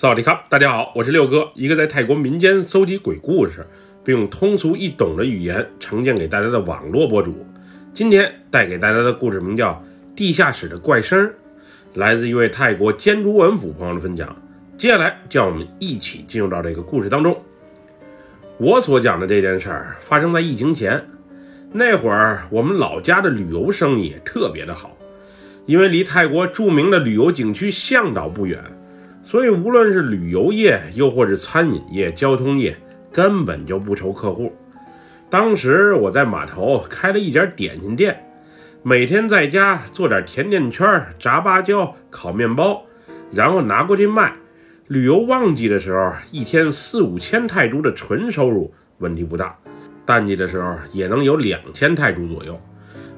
萨瓦迪卡，大家好，我是六哥，一个在泰国民间搜集鬼故事，并用通俗易懂的语言呈现给大家的网络博主。今天带给大家的故事名叫《地下室的怪声》，来自一位泰国坚竹文府朋友的分享。接下来，让我们一起进入到这个故事当中。我所讲的这件事儿发生在疫情前，那会儿我们老家的旅游生意特别的好，因为离泰国著名的旅游景区向导不远。所以，无论是旅游业，又或是餐饮业、交通业，根本就不愁客户。当时我在码头开了一家点心店，每天在家做点甜甜圈、炸芭蕉、烤面包，然后拿过去卖。旅游旺季的时候，一天四五千泰铢的纯收入问题不大；淡季的时候，也能有两千泰铢左右。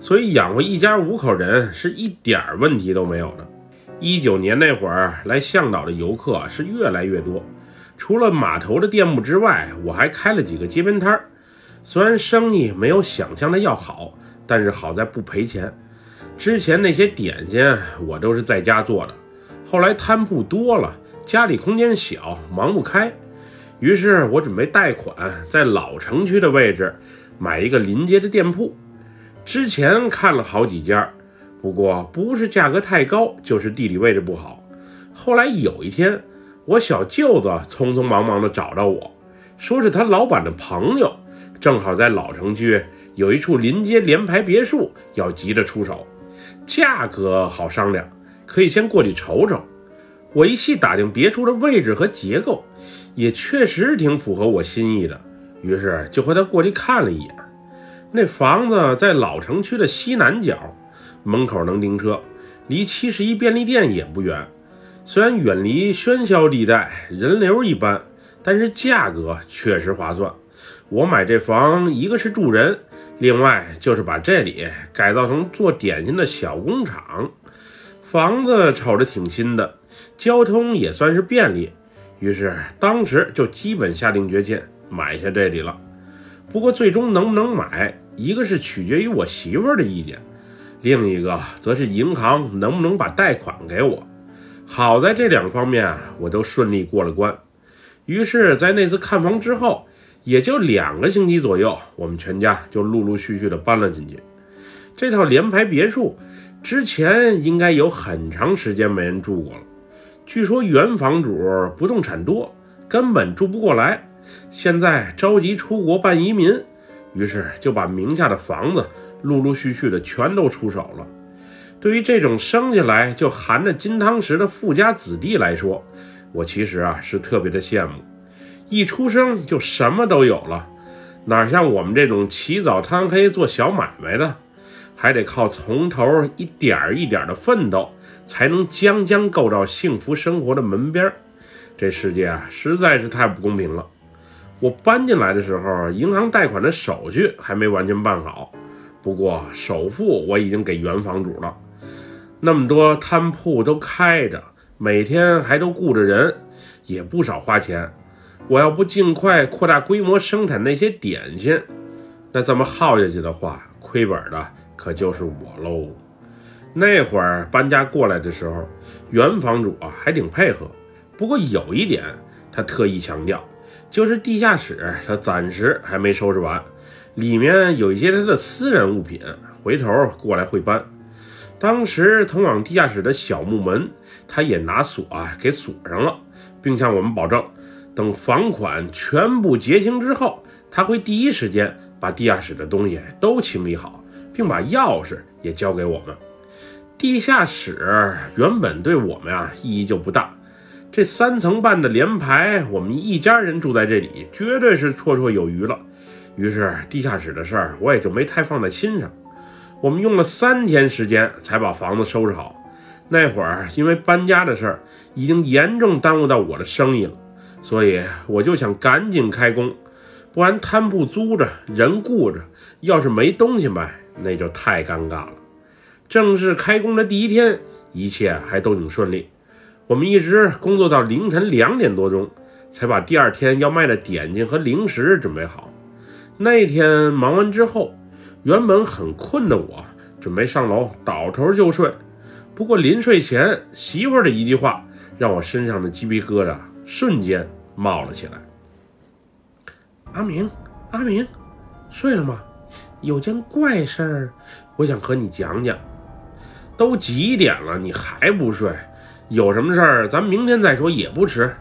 所以养活一家五口人是一点问题都没有的。一九年那会儿来向导的游客是越来越多，除了码头的店铺之外，我还开了几个街边摊儿。虽然生意没有想象的要好，但是好在不赔钱。之前那些点心我都是在家做的，后来摊铺多了，家里空间小，忙不开，于是我准备贷款在老城区的位置买一个临街的店铺。之前看了好几家。不过不是价格太高，就是地理位置不好。后来有一天，我小舅子匆匆忙忙地找到我，说是他老板的朋友，正好在老城区有一处临街联排别墅，要急着出手，价格好商量，可以先过去瞅瞅。我一细打听别墅的位置和结构，也确实挺符合我心意的，于是就和他过去看了一眼。那房子在老城区的西南角。门口能停车，离七十一便利店也不远。虽然远离喧嚣地带，人流一般，但是价格确实划算。我买这房，一个是住人，另外就是把这里改造成做点心的小工厂。房子瞅着挺新的，交通也算是便利，于是当时就基本下定决心买下这里了。不过最终能不能买，一个是取决于我媳妇儿的意见。另一个则是银行能不能把贷款给我？好在这两方面啊我都顺利过了关。于是，在那次看房之后，也就两个星期左右，我们全家就陆陆续续的搬了进去。这套联排别墅之前应该有很长时间没人住过了。据说原房主不动产多，根本住不过来，现在着急出国办移民，于是就把名下的房子。陆陆续续的全都出手了。对于这种生下来就含着金汤匙的富家子弟来说，我其实啊是特别的羡慕。一出生就什么都有了，哪像我们这种起早贪黑做小买卖的，还得靠从头一点一点的奋斗，才能将将够到幸福生活的门边这世界啊，实在是太不公平了。我搬进来的时候，银行贷款的手续还没完全办好。不过首付我已经给原房主了，那么多摊铺都开着，每天还都雇着人，也不少花钱。我要不尽快扩大规模生产那些点心，那这么耗下去的话，亏本的可就是我喽。那会儿搬家过来的时候，原房主啊还挺配合，不过有一点他特意强调，就是地下室他暂时还没收拾完。里面有一些他的私人物品，回头过来会搬。当时通往地下室的小木门，他也拿锁啊给锁上了，并向我们保证，等房款全部结清之后，他会第一时间把地下室的东西都清理好，并把钥匙也交给我们。地下室原本对我们啊意义就不大，这三层半的连排，我们一家人住在这里，绝对是绰绰有余了。于是地下室的事儿我也就没太放在心上。我们用了三天时间才把房子收拾好。那会儿因为搬家的事儿已经严重耽误到我的生意了，所以我就想赶紧开工，不然摊铺租着人雇着，要是没东西卖，那就太尴尬了。正式开工的第一天，一切还都挺顺利。我们一直工作到凌晨两点多钟，才把第二天要卖的点心和零食准备好。那天忙完之后，原本很困的我，准备上楼倒头就睡。不过临睡前，媳妇的一句话，让我身上的鸡皮疙瘩瞬间冒了起来。阿明，阿明，睡了吗？有件怪事儿，我想和你讲讲。都几点了，你还不睡？有什么事儿，咱明天再说也不迟。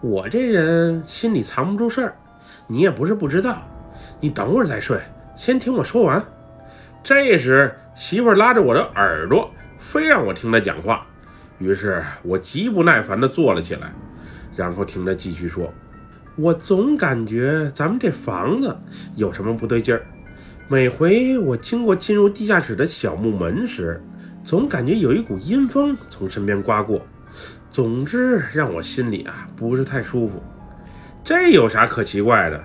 我这人心里藏不住事儿，你也不是不知道。你等会儿再睡，先听我说完。这时，媳妇拉着我的耳朵，非让我听她讲话。于是我极不耐烦地坐了起来，然后听她继续说：“我总感觉咱们这房子有什么不对劲儿。每回我经过进入地下室的小木门时，总感觉有一股阴风从身边刮过。”总之让我心里啊不是太舒服，这有啥可奇怪的？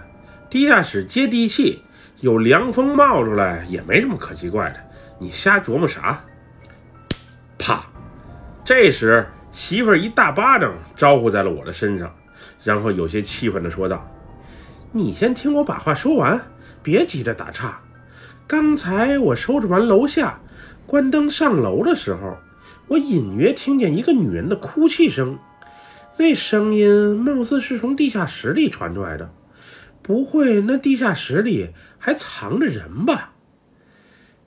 地下室接地气，有凉风冒出来也没什么可奇怪的。你瞎琢磨啥？啪！这时媳妇儿一大巴掌招呼在了我的身上，然后有些气愤地说道：“你先听我把话说完，别急着打岔。刚才我收拾完楼下，关灯上楼的时候。”我隐约听见一个女人的哭泣声，那声音貌似是从地下室里传出来的。不会，那地下室里还藏着人吧？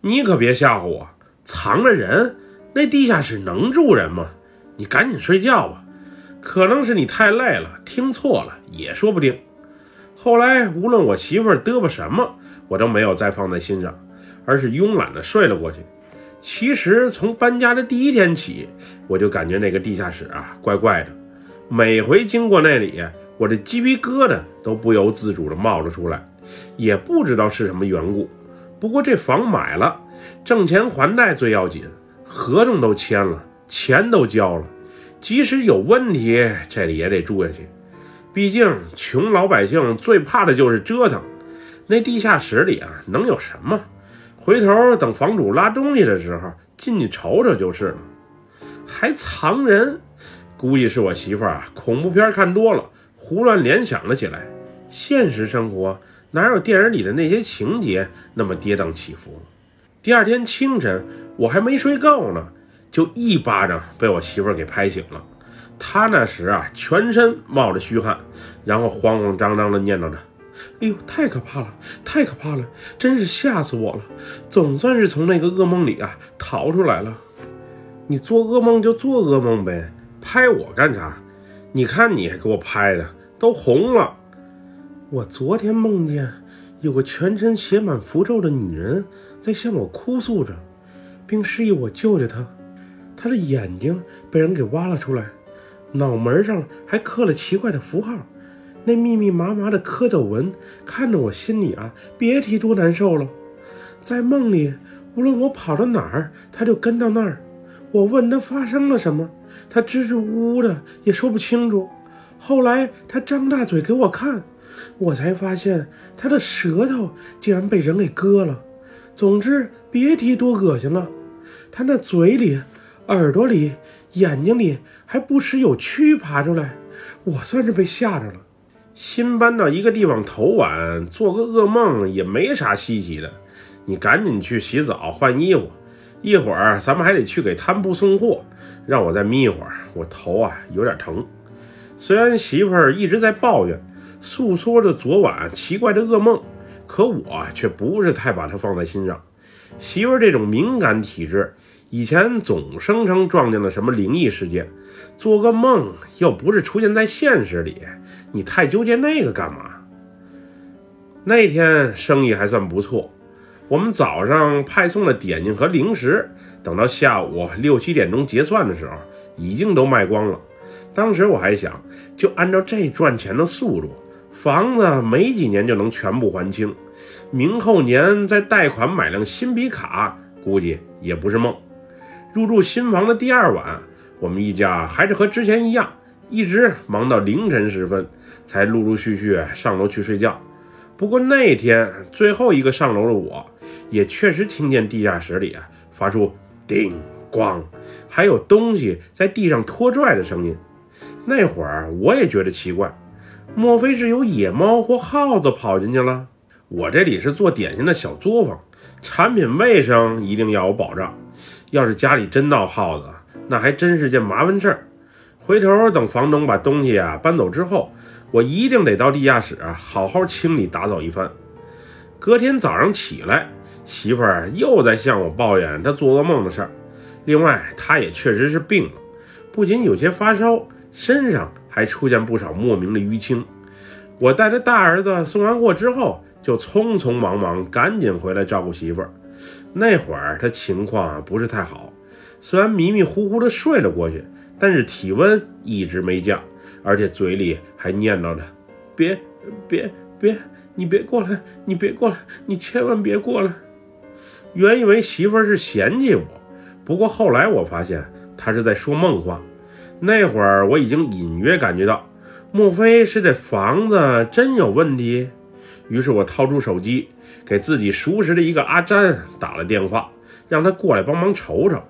你可别吓唬我，藏着人？那地下室能住人吗？你赶紧睡觉吧。可能是你太累了，听错了也说不定。后来，无论我媳妇儿嘚啵什么，我都没有再放在心上，而是慵懒地睡了过去。其实从搬家的第一天起，我就感觉那个地下室啊怪怪的。每回经过那里，我这鸡皮疙瘩都不由自主地冒了出来，也不知道是什么缘故。不过这房买了，挣钱还贷最要紧，合同都签了，钱都交了，即使有问题，这里也得住下去。毕竟穷老百姓最怕的就是折腾。那地下室里啊，能有什么？回头等房主拉东西的时候进去瞅瞅就是了。还藏人，估计是我媳妇儿啊，恐怖片看多了，胡乱联想了起来。现实生活哪有电影里的那些情节那么跌宕起伏？第二天清晨，我还没睡够呢，就一巴掌被我媳妇儿给拍醒了。她那时啊，全身冒着虚汗，然后慌慌张张地念叨着。哎呦，太可怕了，太可怕了，真是吓死我了！总算是从那个噩梦里啊逃出来了。你做噩梦就做噩梦呗，拍我干啥？你看你给我拍的，都红了。我昨天梦见有个全身写满符咒的女人在向我哭诉着，并示意我救救她。她的眼睛被人给挖了出来，脑门上还刻了奇怪的符号。那密密麻麻的蝌蚪纹，看着我心里啊，别提多难受了。在梦里，无论我跑到哪儿，他就跟到那儿。我问他发生了什么，他支支吾吾的，也说不清楚。后来他张大嘴给我看，我才发现他的舌头竟然被人给割了。总之，别提多恶心了。他那嘴里、耳朵里、眼睛里还不时有蛆爬出来，我算是被吓着了。新搬到一个地方，头晚做个噩梦也没啥稀奇的。你赶紧去洗澡换衣服，一会儿咱们还得去给摊铺送货。让我再眯一会儿，我头啊有点疼。虽然媳妇儿一直在抱怨，诉说着昨晚奇怪的噩梦，可我却不是太把它放在心上。媳妇儿这种敏感体质，以前总声称撞见了什么灵异事件，做个梦又不是出现在现实里。你太纠结那个干嘛？那天生意还算不错，我们早上派送的点心和零食，等到下午六七点钟结算的时候，已经都卖光了。当时我还想，就按照这赚钱的速度，房子没几年就能全部还清，明后年再贷款买辆新皮卡，估计也不是梦。入住新房的第二晚，我们一家还是和之前一样，一直忙到凌晨时分。才陆陆续续上楼去睡觉。不过那天最后一个上楼的我，也确实听见地下室里啊发出叮咣，还有东西在地上拖拽的声音。那会儿我也觉得奇怪，莫非是有野猫或耗子跑进去了？我这里是做点心的小作坊，产品卫生一定要有保障。要是家里真闹耗子，那还真是件麻烦事儿。回头等房东把东西啊搬走之后，我一定得到地下室啊好好清理打扫一番。隔天早上起来，媳妇儿又在向我抱怨她做噩梦的事儿。另外，她也确实是病了，不仅有些发烧，身上还出现不少莫名的淤青。我带着大儿子送完货之后，就匆匆忙忙赶紧回来照顾媳妇儿。那会儿她情况不是太好，虽然迷迷糊糊的睡了过去，但是体温一直没降，而且嘴里还念叨着：“别别别。”你别过来！你别过来！你千万别过来！原以为媳妇儿是嫌弃我，不过后来我发现她是在说梦话。那会儿我已经隐约感觉到，莫非是这房子真有问题？于是我掏出手机，给自己熟识的一个阿詹打了电话，让他过来帮忙瞅瞅。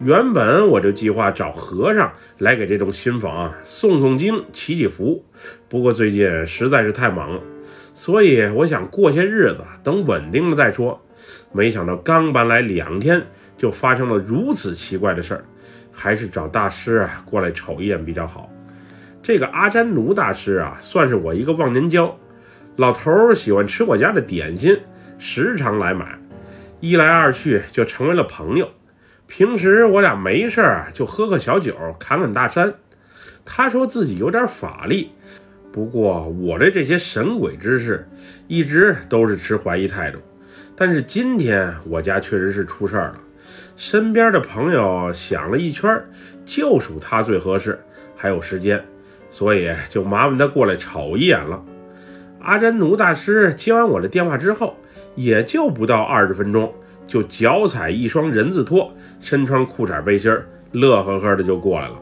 原本我就计划找和尚来给这栋新房啊诵诵经、祈祈福，不过最近实在是太忙了。所以我想过些日子，等稳定了再说。没想到刚搬来两天，就发生了如此奇怪的事儿，还是找大师啊过来瞅一眼比较好。这个阿占奴大师啊，算是我一个忘年交。老头儿喜欢吃我家的点心，时常来买，一来二去就成为了朋友。平时我俩没事儿就喝喝小酒，侃侃大山。他说自己有点法力。不过我对这些神鬼之事，一直都是持怀疑态度。但是今天我家确实是出事儿了，身边的朋友想了一圈，就属他最合适，还有时间，所以就麻烦他过来瞅一眼了。阿占奴大师接完我的电话之后，也就不到二十分钟，就脚踩一双人字拖，身穿裤衩背心，乐呵呵的就过来了。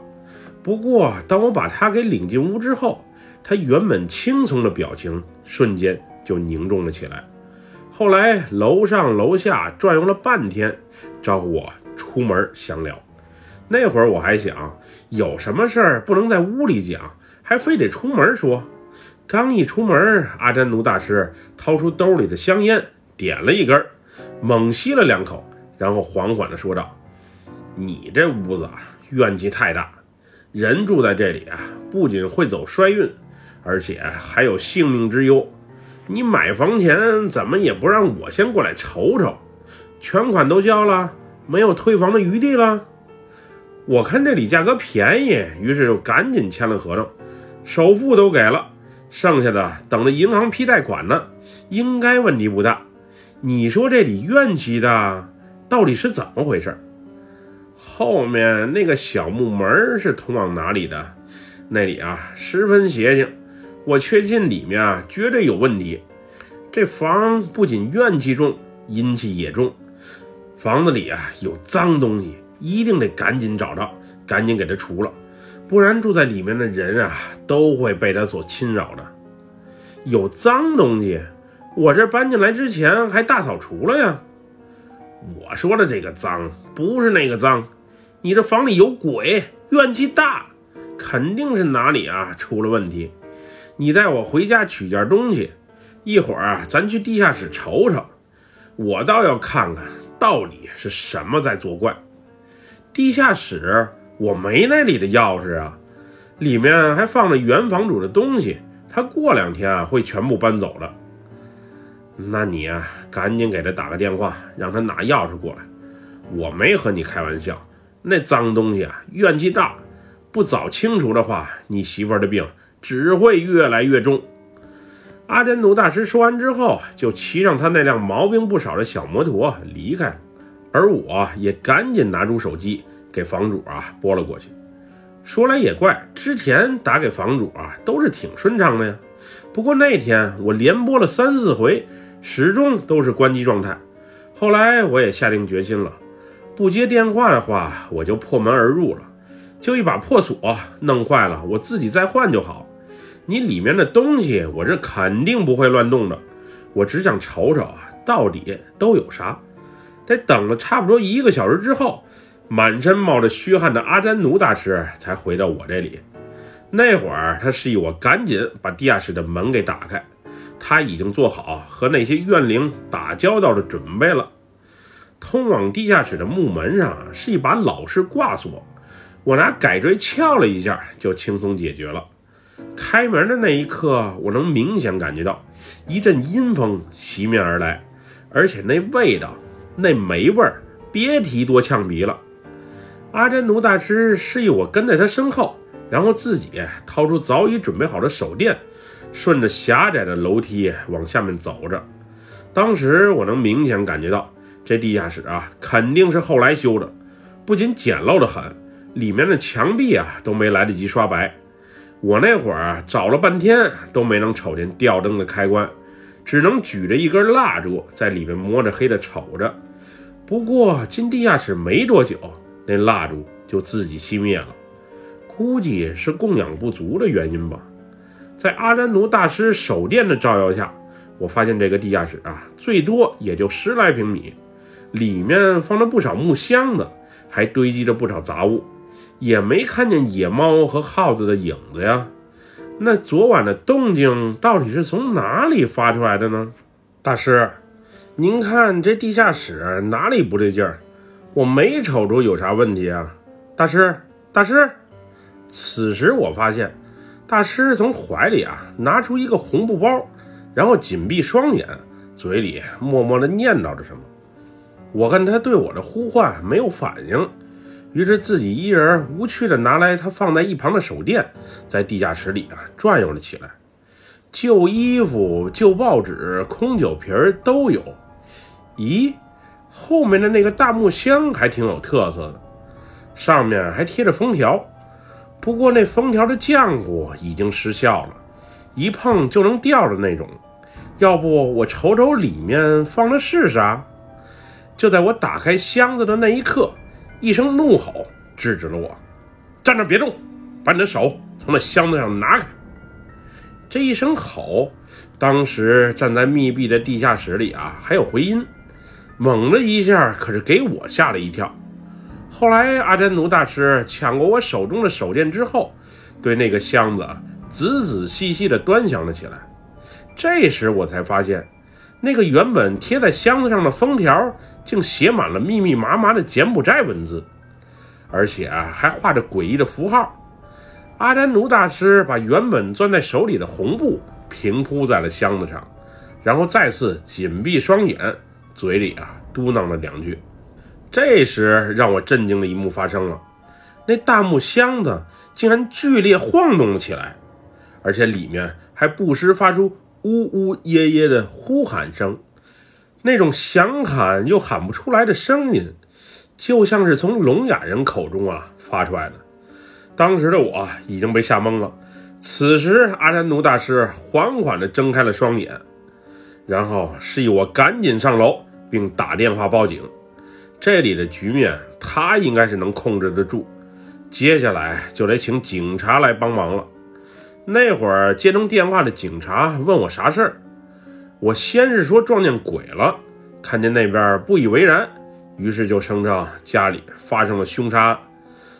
不过当我把他给领进屋之后，他原本轻松的表情瞬间就凝重了起来。后来楼上楼下转悠了半天，招呼我出门详聊。那会儿我还想，有什么事儿不能在屋里讲，还非得出门说。刚一出门，阿占奴大师掏出兜里的香烟，点了一根，猛吸了两口，然后缓缓地说道：“你这屋子啊，怨气太大，人住在这里啊，不仅会走衰运。”而且还有性命之忧，你买房前怎么也不让我先过来瞅瞅？全款都交了，没有退房的余地了。我看这里价格便宜，于是就赶紧签了合同，首付都给了，剩下的等着银行批贷款呢，应该问题不大。你说这里怨气大，到底是怎么回事？后面那个小木门是通往哪里的？那里啊，十分邪性。我确信里面啊绝对有问题，这房不仅怨气重，阴气也重，房子里啊有脏东西，一定得赶紧找着，赶紧给它除了，不然住在里面的人啊都会被它所侵扰的。有脏东西，我这搬进来之前还大扫除了呀。我说的这个脏不是那个脏，你这房里有鬼，怨气大，肯定是哪里啊出了问题。你带我回家取件东西，一会儿啊，咱去地下室瞅瞅。我倒要看看到底是什么在作怪。地下室我没那里的钥匙啊，里面还放着原房主的东西，他过两天啊会全部搬走的。那你啊，赶紧给他打个电话，让他拿钥匙过来。我没和你开玩笑，那脏东西啊，怨气大，不早清除的话，你媳妇儿的病。只会越来越重。阿珍努大师说完之后，就骑上他那辆毛病不少的小摩托离开了。而我也赶紧拿出手机给房主啊拨了过去。说来也怪，之前打给房主啊都是挺顺畅的呀。不过那天我连拨了三四回，始终都是关机状态。后来我也下定决心了，不接电话的话，我就破门而入了，就一把破锁弄坏了，我自己再换就好。你里面的东西，我这肯定不会乱动的。我只想瞅瞅啊，到底都有啥。得等了差不多一个小时之后，满身冒着虚汗的阿詹奴大师才回到我这里。那会儿，他示意我赶紧把地下室的门给打开。他已经做好和那些怨灵打交道的准备了。通往地下室的木门上是一把老式挂锁，我拿改锥撬了一下，就轻松解决了。开门的那一刻，我能明显感觉到一阵阴风袭面而来，而且那味道，那霉味儿，别提多呛鼻了。阿占奴大师示意我跟在他身后，然后自己掏出早已准备好的手电，顺着狭窄的楼梯往下面走着。当时我能明显感觉到，这地下室啊，肯定是后来修的，不仅简陋的很，里面的墙壁啊都没来得及刷白。我那会儿找了半天都没能瞅见吊灯的开关，只能举着一根蜡烛在里面摸着黑的瞅着。不过进地下室没多久。那蜡烛就自己熄灭了，估计是供氧不足的原因吧。在阿占奴大师手电的照耀下，我发现这个地下室啊，最多也就十来平米，里面放着不少木箱子，还堆积着不少杂物，也没看见野猫和耗子的影子呀。那昨晚的动静到底是从哪里发出来的呢？大师，您看这地下室哪里不对劲儿？我没瞅出有啥问题啊，大师，大师。此时我发现，大师从怀里啊拿出一个红布包，然后紧闭双眼，嘴里默默地念叨着什么。我看他对我的呼唤没有反应，于是自己一人无趣地拿来他放在一旁的手电，在地下室里啊转悠了起来。旧衣服、旧报纸、空酒瓶都有。咦？后面的那个大木箱还挺有特色的，上面还贴着封条，不过那封条的浆糊已经失效了，一碰就能掉的那种。要不我瞅瞅里面放的是啥？就在我打开箱子的那一刻，一声怒吼制止了我：“站那别动，把你的手从那箱子上拿开！”这一声吼，当时站在密闭的地下室里啊，还有回音。猛的一下，可是给我吓了一跳。后来阿占奴大师抢过我手中的手电之后，对那个箱子仔仔细细地端详了起来。这时我才发现，那个原本贴在箱子上的封条，竟写满了密密麻麻的柬埔寨文字，而且啊还画着诡异的符号。阿占奴大师把原本攥在手里的红布平铺在了箱子上，然后再次紧闭双眼。嘴里啊嘟囔了两句，这时让我震惊的一幕发生了，那大木箱子竟然剧烈晃动了起来，而且里面还不时发出呜呜咽咽的呼喊声，那种想喊又喊不出来的声音，就像是从聋哑人口中啊发出来的。当时的我已经被吓懵了。此时，阿占奴大师缓缓地睁开了双眼，然后示意我赶紧上楼。并打电话报警，这里的局面他应该是能控制得住。接下来就得请警察来帮忙了。那会儿接通电话的警察问我啥事儿，我先是说撞见鬼了，看见那边不以为然，于是就声称家里发生了凶杀案。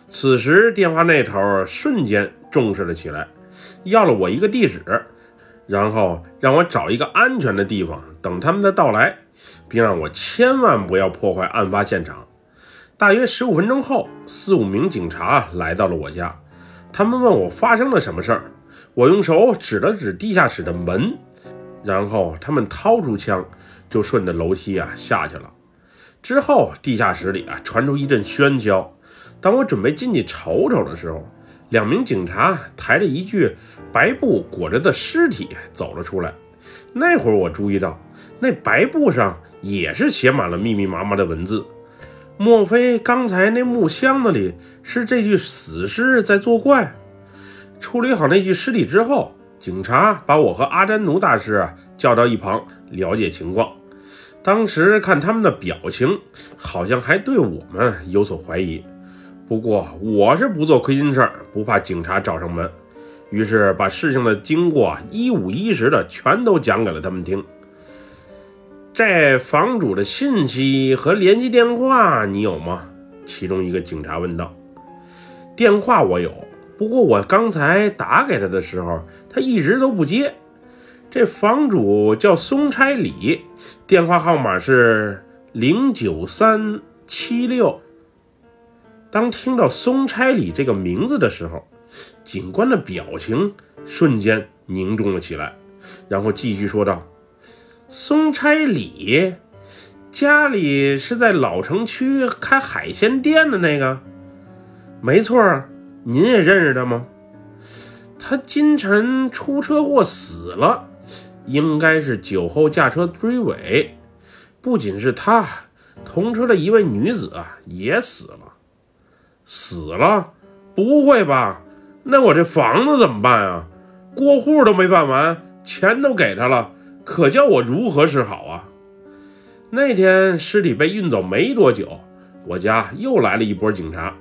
此时电话那头瞬间重视了起来，要了我一个地址，然后让我找一个安全的地方等他们的到来。并让我千万不要破坏案发现场。大约十五分钟后，四五名警察来到了我家，他们问我发生了什么事儿。我用手指了指地下室的门，然后他们掏出枪，就顺着楼梯啊下去了。之后，地下室里啊传出一阵喧嚣。当我准备进去瞅瞅的时候，两名警察抬着一具白布裹着的尸体走了出来。那会儿我注意到。那白布上也是写满了密密麻麻的文字，莫非刚才那木箱子里是这具死尸在作怪？处理好那具尸体之后，警察把我和阿占奴大师叫到一旁了解情况。当时看他们的表情，好像还对我们有所怀疑。不过我是不做亏心事儿，不怕警察找上门，于是把事情的经过一五一十的全都讲给了他们听。这房主的信息和联系电话你有吗？其中一个警察问道。电话我有，不过我刚才打给他的时候，他一直都不接。这房主叫松差里，电话号码是零九三七六。当听到松差里这个名字的时候，警官的表情瞬间凝重了起来，然后继续说道：“松差里，家里是在老城区开海鲜店的那个？没错啊，您也认识他吗？他今晨出车祸死了，应该是酒后驾车追尾。不仅是他，同车的一位女子啊也死了。死了？不会吧？”那我这房子怎么办啊？过户都没办完，钱都给他了，可叫我如何是好啊？那天尸体被运走没多久，我家又来了一波警察，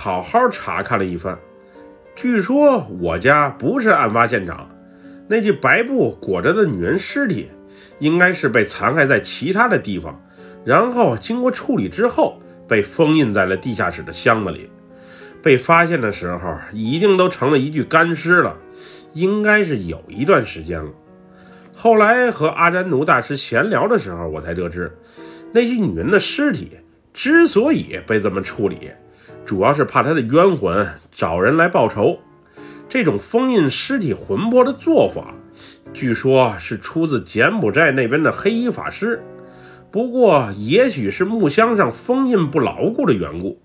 好好查看了一番。据说我家不是案发现场，那具白布裹着的女人尸体，应该是被残害在其他的地方，然后经过处理之后，被封印在了地下室的箱子里。被发现的时候，已经都成了一具干尸了，应该是有一段时间了。后来和阿占奴大师闲聊的时候，我才得知，那具女人的尸体之所以被这么处理，主要是怕他的冤魂找人来报仇。这种封印尸体魂魄的做法，据说是出自柬埔寨那边的黑衣法师。不过，也许是木箱上封印不牢固的缘故。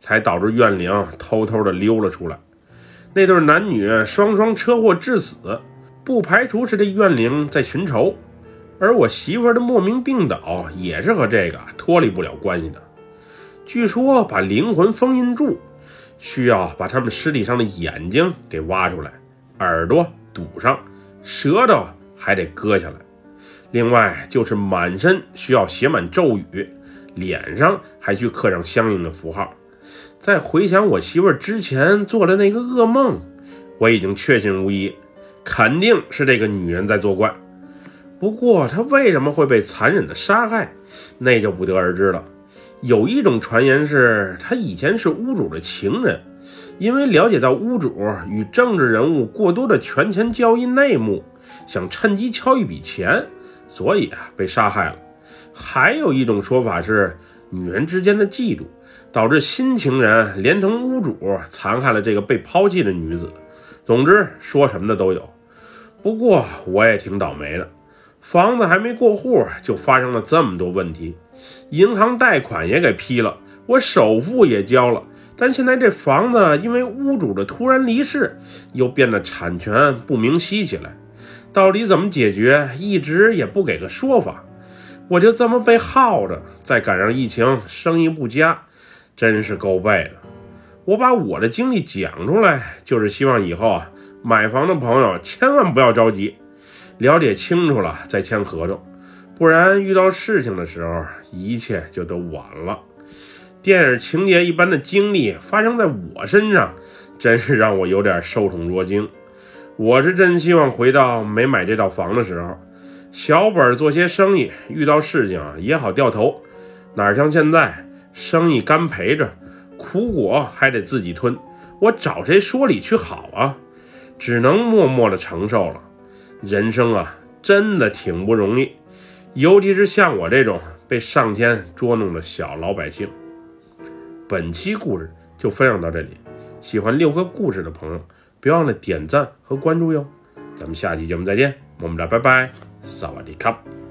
才导致怨灵偷偷的溜了出来。那对男女双双车祸致死，不排除是这怨灵在寻仇。而我媳妇的莫名病倒也是和这个脱离不了关系的。据说把灵魂封印住，需要把他们尸体上的眼睛给挖出来，耳朵堵上，舌头还得割下来。另外就是满身需要写满咒语，脸上还需刻上相应的符号。再回想我媳妇儿之前做的那个噩梦，我已经确信无疑，肯定是这个女人在作怪。不过她为什么会被残忍的杀害，那就不得而知了。有一种传言是，他以前是屋主的情人，因为了解到屋主与政治人物过多的权钱交易内幕，想趁机敲一笔钱，所以啊被杀害了。还有一种说法是，女人之间的嫉妒。导致新情人连同屋主残害了这个被抛弃的女子。总之，说什么的都有。不过我也挺倒霉的，房子还没过户就发生了这么多问题，银行贷款也给批了，我首付也交了，但现在这房子因为屋主的突然离世，又变得产权不明晰起来。到底怎么解决，一直也不给个说法。我就这么被耗着，再赶上疫情，生意不佳。真是够背的！我把我的经历讲出来，就是希望以后啊，买房的朋友千万不要着急，了解清楚了再签合同，不然遇到事情的时候，一切就都晚了。电影情节一般的经历发生在我身上，真是让我有点受宠若惊。我是真希望回到没买这套房的时候，小本做些生意，遇到事情也好掉头，哪像现在。生意干赔着，苦果还得自己吞，我找谁说理去好啊？只能默默的承受了。人生啊，真的挺不容易，尤其是像我这种被上天捉弄的小老百姓。本期故事就分享到这里，喜欢六哥故事的朋友，别忘了点赞和关注哟。咱们下期节目再见，么么哒拜拜，萨瓦迪卡。